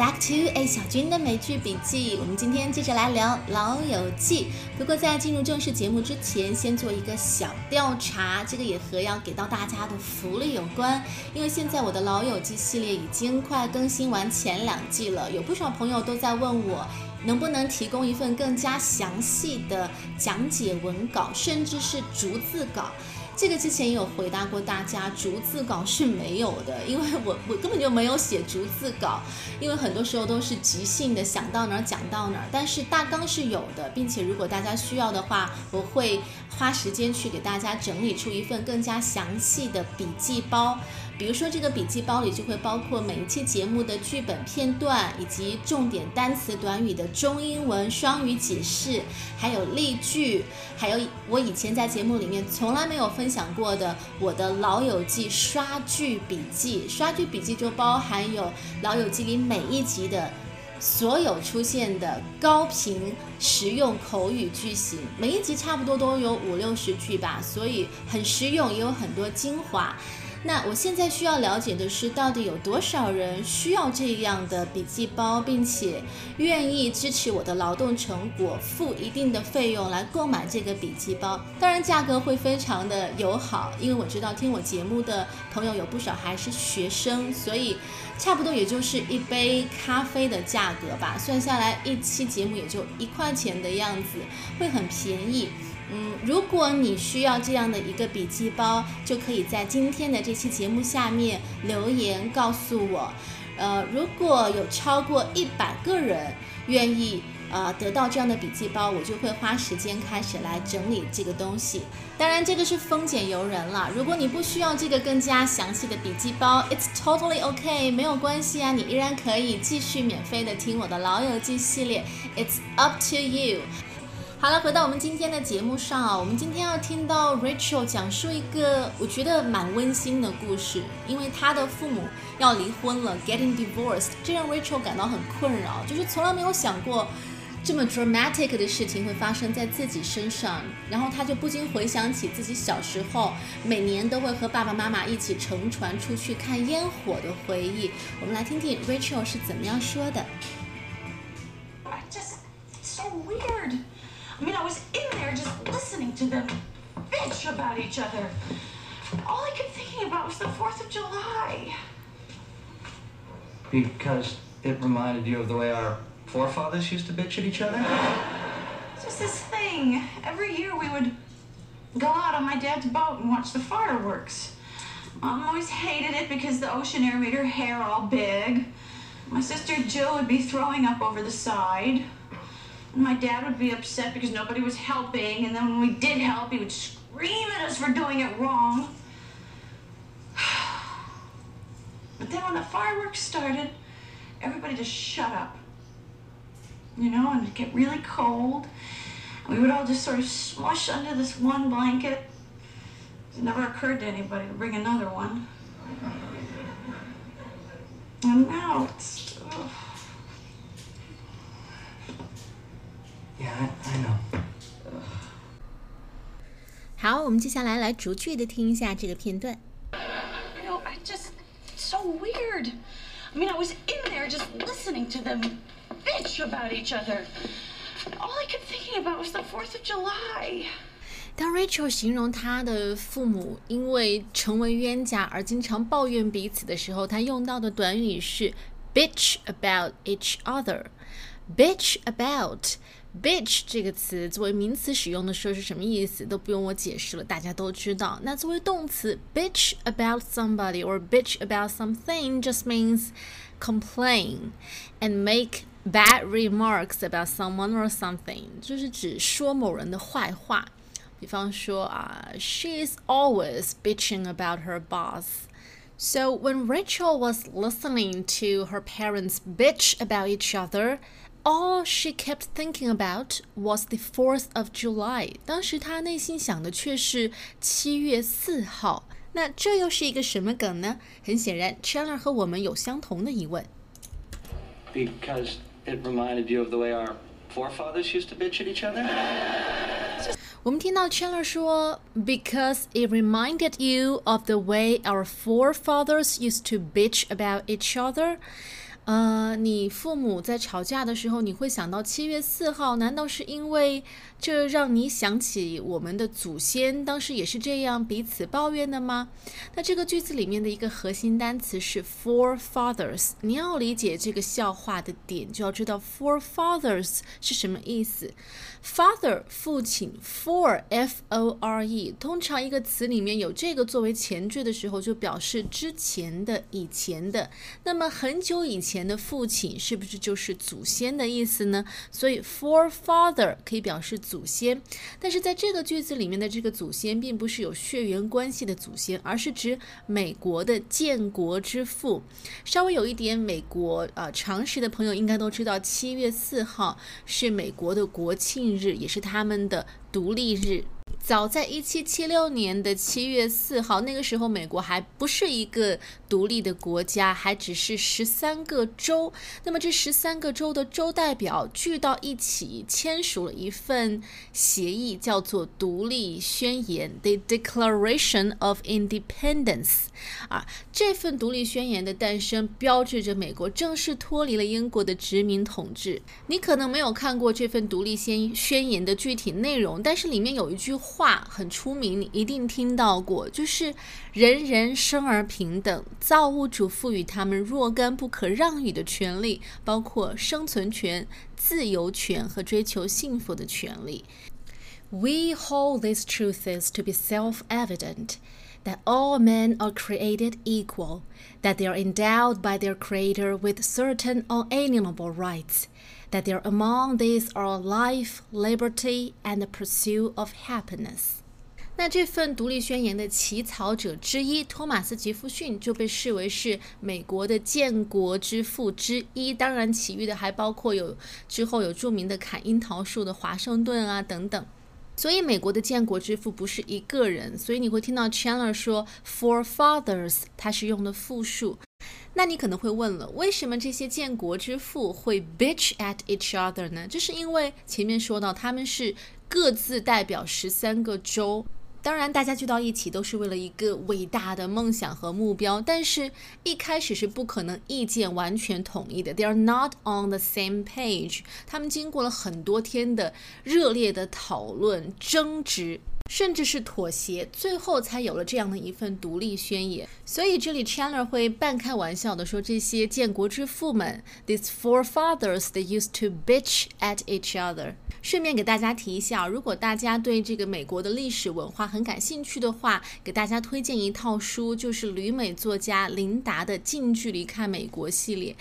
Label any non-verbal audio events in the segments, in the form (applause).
back to A 小军的美剧笔记。我们今天接着来聊《老友记》。不过在进入正式节目之前，先做一个小调查，这个也和要给到大家的福利有关。因为现在我的《老友记》系列已经快更新完前两季了，有不少朋友都在问我，能不能提供一份更加详细的讲解文稿，甚至是逐字稿。这个之前也有回答过大家，逐字稿是没有的，因为我我根本就没有写逐字稿，因为很多时候都是即兴的，想到哪儿讲到哪儿。但是大纲是有的，并且如果大家需要的话，我会花时间去给大家整理出一份更加详细的笔记包。比如说，这个笔记包里就会包括每一期节目的剧本片段，以及重点单词短语的中英文双语解释，还有例句，还有我以前在节目里面从来没有分享过的我的老友记刷剧笔记。刷剧笔记就包含有老友记里每一集的所有出现的高频实用口语句型，每一集差不多都有五六十句吧，所以很实用，也有很多精华。那我现在需要了解的是，到底有多少人需要这样的笔记包，并且愿意支持我的劳动成果，付一定的费用来购买这个笔记包？当然，价格会非常的友好，因为我知道听我节目的朋友有不少还是学生，所以差不多也就是一杯咖啡的价格吧，算下来一期节目也就一块钱的样子，会很便宜。嗯，如果你需要这样的一个笔记包，就可以在今天的这期节目下面留言告诉我。呃，如果有超过一百个人愿意呃得到这样的笔记包，我就会花时间开始来整理这个东西。当然，这个是丰俭由人了。如果你不需要这个更加详细的笔记包，It's totally OK，没有关系啊，你依然可以继续免费的听我的老友记系列。It's up to you。好了，回到我们今天的节目上啊，我们今天要听到 Rachel 讲述一个我觉得蛮温馨的故事，因为她的父母要离婚了，getting divorced，这让 Rachel 感到很困扰，就是从来没有想过这么 dramatic 的事情会发生在自己身上，然后她就不禁回想起自己小时候每年都会和爸爸妈妈一起乘船出去看烟火的回忆。我们来听听 Rachel 是怎么样说的。Just so weird. I mean, I was in there just listening to them bitch about each other. All I kept thinking about was the 4th of July. Because it reminded you of the way our forefathers used to bitch at each other? It's just this thing. Every year we would go out on my dad's boat and watch the fireworks. Mom always hated it because the ocean air made her hair all big. My sister Jill would be throwing up over the side. My dad would be upset because nobody was helping, and then when we did help, he would scream at us for doing it wrong. (sighs) But then when the fireworks started, everybody just shut up. You know, and it'd get really cold. And we would all just sort of smush under this one blanket. It never occurred to anybody to bring another one. And now it's. ugh. Yeah, I, I know. (sighs) 好，我们接下来来逐句的听一下这个片段。 You know, I just so weird. I mean, I was in there just listening to them bitch about each other. All I kept thinking about was the 4th of July. 当 Rachel 形容她的父母因为成为冤家而经常抱怨彼此的时候，她用到的短语是 bitch about each other。bitch about bitch 这个词作为名词使用的时候是什么意思？都不用我解释了，大家都知道。那作为动词，bitch about somebody or bitch about something just means complain and make bad remarks about someone or something，就是指说某人的坏话。比方说啊，she is always bitching about her boss。So when Rachel was listening to her parents bitch about each other, all she kept thinking about was the 4th of July. 当时她内心想的却是七月四号。那这又是一个什么梗呢？很显然，Chandler 和我们有相同的疑问。 Because it reminded you of the way our forefathers used to bitch at each other? (laughs) 我们听到 Chandler 说，because it reminded you of the way our forefathers used to bitch about each other。 呃，你父母在吵架的时候，你会想到七月四号？难道是因为这让你想起我们的祖先当时也是这样彼此抱怨的吗？那这个句子里面的一个核心单词是 forefathers。你要理解这个笑话的点，就要知道 forefathers 是什么意思。Father 父亲，fore f o r e，通常一个词里面有这个作为前缀的时候，就表示之前的、以前的。那么很久以前前的父亲，是不是就是祖先的意思呢？所以 forefather 可以表示祖先，但是在这个句子里面的这个祖先，并不是有血缘关系的祖先，而是指美国的建国之父。稍微有一点美国啊常识的朋友应该都知道，七月四号是美国的国庆。日也是他们的独立日。早在一七七六年的七月四号，那个时候美国还不是一个独立的国家，还只是十三个州。那么这十三个州的州代表聚到一起，签署了一份协议，叫做《独立宣言》（The Declaration of Independence）。啊，这份独立宣言的诞生，标志着美国正式脱离了英国的殖民统治。你可能没有看过这份独立宣宣言的具体内容，但是里面有一句。话很出名，你一定听到过，就是人人生而平等，造物主赋予他们若干不可让与的权利，包括生存权、自由权和追求幸福的权利。We hold these truths to be self-evident that all men are created equal, that they are endowed by their Creator with certain unalienable rights that there among these are life, liberty, and the pursuit of happiness。那这份独立宣言的起草者之一托马斯·杰弗逊就被视为是美国的建国之父之一。当然，其余的还包括有之后有著名的砍樱桃树的华盛顿啊等等。所以，美国的建国之父不是一个人。所以你会听到 Chandler 说 “forefathers”，他是用的复数。那你可能会问了，为什么这些建国之父会 bitch at each other 呢？这是因为前面说到他们是各自代表十三个州，当然大家聚到一起都是为了一个伟大的梦想和目标，但是一开始是不可能意见完全统一的。They are not on the same page。他们经过了很多天的热烈的讨论、争执。甚至是妥协，最后才有了这样的一份独立宣言。所以这里 Chandler 会半开玩笑的说：“这些建国之父们，these forefathers they used to bitch at each other。”顺便给大家提一下，如果大家对这个美国的历史文化很感兴趣的话，给大家推荐一套书，就是旅美作家琳达的《近距离看美国》系列。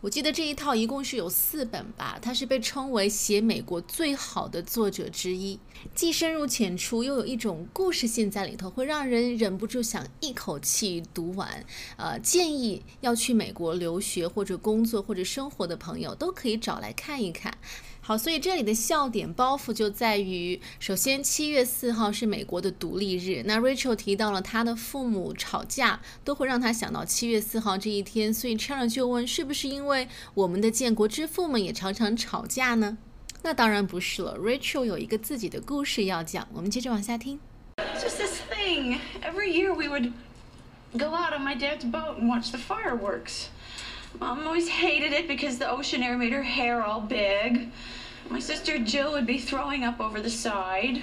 我记得这一套一共是有四本吧，他是被称为写美国最好的作者之一，既深入浅出，又有一种故事性在里头，会让人忍不住想一口气读完。呃，建议要去美国留学或者工作或者生活的朋友都可以找来看一看。好，所以这里的笑点包袱就在于，首先七月四号是美国的独立日。那 Rachel 提到了他的父母吵架，都会让他想到七月四号这一天。所以 Chandler 就问，是不是因为我们的建国之父们也常常吵架呢？那当然不是了。Rachel 有一个自己的故事要讲，我们接着往下听。Just this thing. Every year we would go out on my dad's boat and watch the fireworks. Mom always hated it because the ocean air made her hair all big. My sister Jill would be throwing up over the side.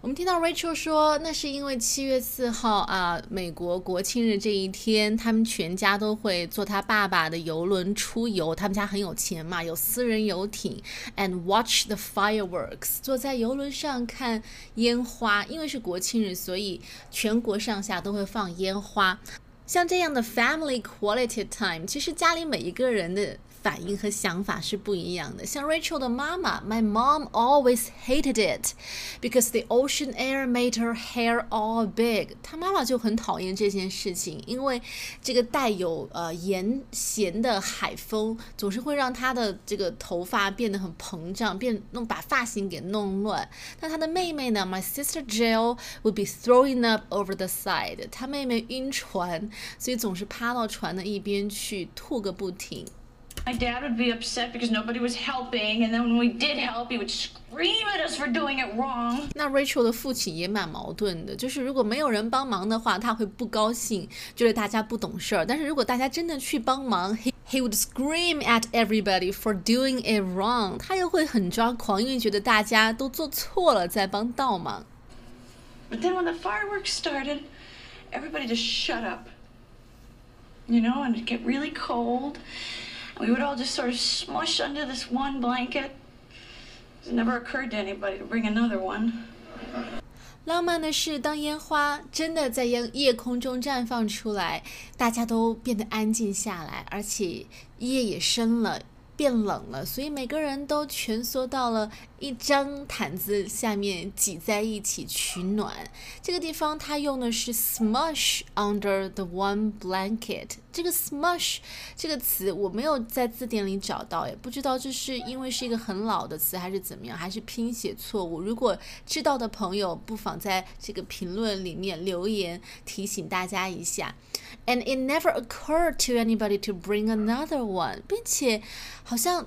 我们听到 Rachel 说，那是因为七月四号啊，美国国庆日这一天，他们全家都会坐他爸爸的游轮出游。他们家很有钱嘛，有私人游艇，and watch the fireworks，坐在游轮上看烟花。因为是国庆日，所以全国上下都会放烟花。像这样的 family quality time，其实家里每一个人的反应和想法是不一样的。像 Rachel 的妈妈，My mom always hated it because the ocean air made her hair all big。她妈妈就很讨厌这件事情，因为这个带有呃盐咸的海风总是会让她的这个头发变得很膨胀，变弄把发型给弄乱。那她的妹妹呢？My sister Jill would be throwing up over the side。她妹妹晕船。所以总是趴到船的一边去吐个不停。My dad would be upset because nobody was helping, and then when we did help, he would scream at us for doing it wrong. 那 Rachel 的父亲也蛮矛盾的，就是如果没有人帮忙的话，他会不高兴，觉得大家不懂事儿；但是如果大家真的去帮忙，he He would scream at everybody for doing it wrong。他又会很抓狂，因为觉得大家都做错了，在帮倒忙。But then when the fireworks started, everybody just shut up. You know, and it'd get really cold. We would all just sort of smush under this one blanket. It never occurred to anybody to bring another one. 浪漫的是，当烟花真的在夜夜空中绽放出来，大家都变得安静下来，而且夜也深了。变冷了，所以每个人都蜷缩到了一张毯子下面，挤在一起取暖。这个地方它用的是 smush under the one blanket。 这个 smush 这个词我没有在字典里找到，也不知道这是因为是一个很老的词，还是怎么样，还是拼写错误。如果知道的朋友，不妨在这个评论里面留言提醒大家一下。And it never occurred to anybody to bring another one，并且好像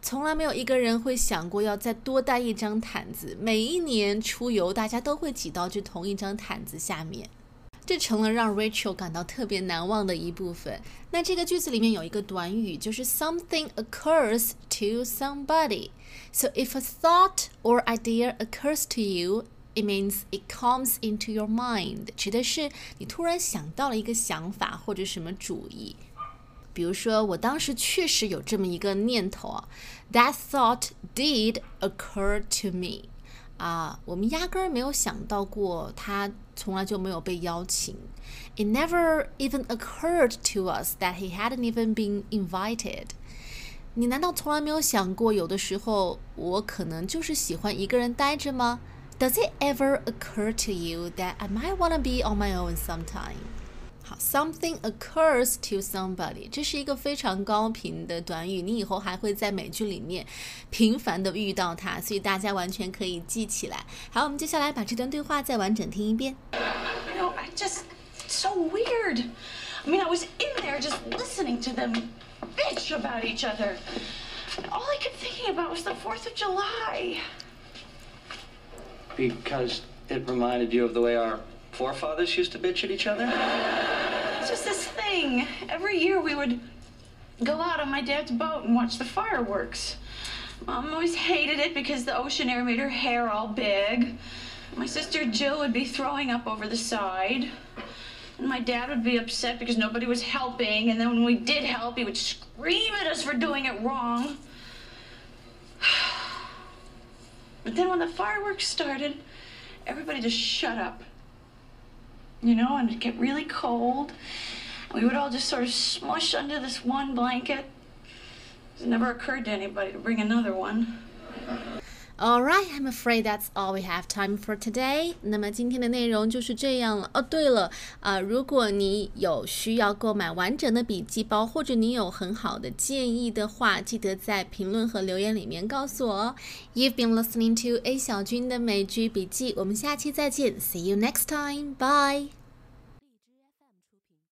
从来没有一个人会想过要再多带一张毯子。每一年出游，大家都会挤到这同一张毯子下面，这成了让 Rachel 感到特别难忘的一部分。那这个句子里面有一个短语，就是 something occurs to somebody。So if a thought or idea occurs to you It means it comes into your mind，指的是你突然想到了一个想法或者什么主意。比如说，我当时确实有这么一个念头啊，That thought did occur to me。啊，我们压根儿没有想到过，它从来就没有被邀请。It never even occurred to us that he hadn't even been invited。你难道从来没有想过，有的时候我可能就是喜欢一个人待着吗？Does it ever occur to you that I might want to be on my own sometime? 好，something occurs to somebody，这是一个非常高频的短语，你以后还会在美剧里面频繁的遇到它，所以大家完全可以记起来。好，我们接下来把这段对话再完整听一遍。You know, I just so weird. I mean, I was in there just listening to them bitch about each other. All I kept thinking about was the 4th of July. Because it reminded you of the way our forefathers used to bitch at each other? It's just this thing. Every year we would go out on my dad's boat and watch the fireworks. Mom always hated it because the ocean air made her hair all big. My sister Jill would be throwing up over the side. And my dad would be upset because nobody was helping. And then when we did help, he would scream at us for doing it wrong. (sighs) But then when the fireworks started, everybody just shut up. You know, and it'd get really cold. We would all just sort of smush under this one blanket. It never occurred to anybody to bring another one. All right, I'm afraid that's all we have time for today. 那么今天的内容就是这样了。哦，对了，啊、呃，如果你有需要购买完整的笔记包，或者你有很好的建议的话，记得在评论和留言里面告诉我哦。You've been listening to A 小军的美剧笔记，我们下期再见。See you next time. Bye.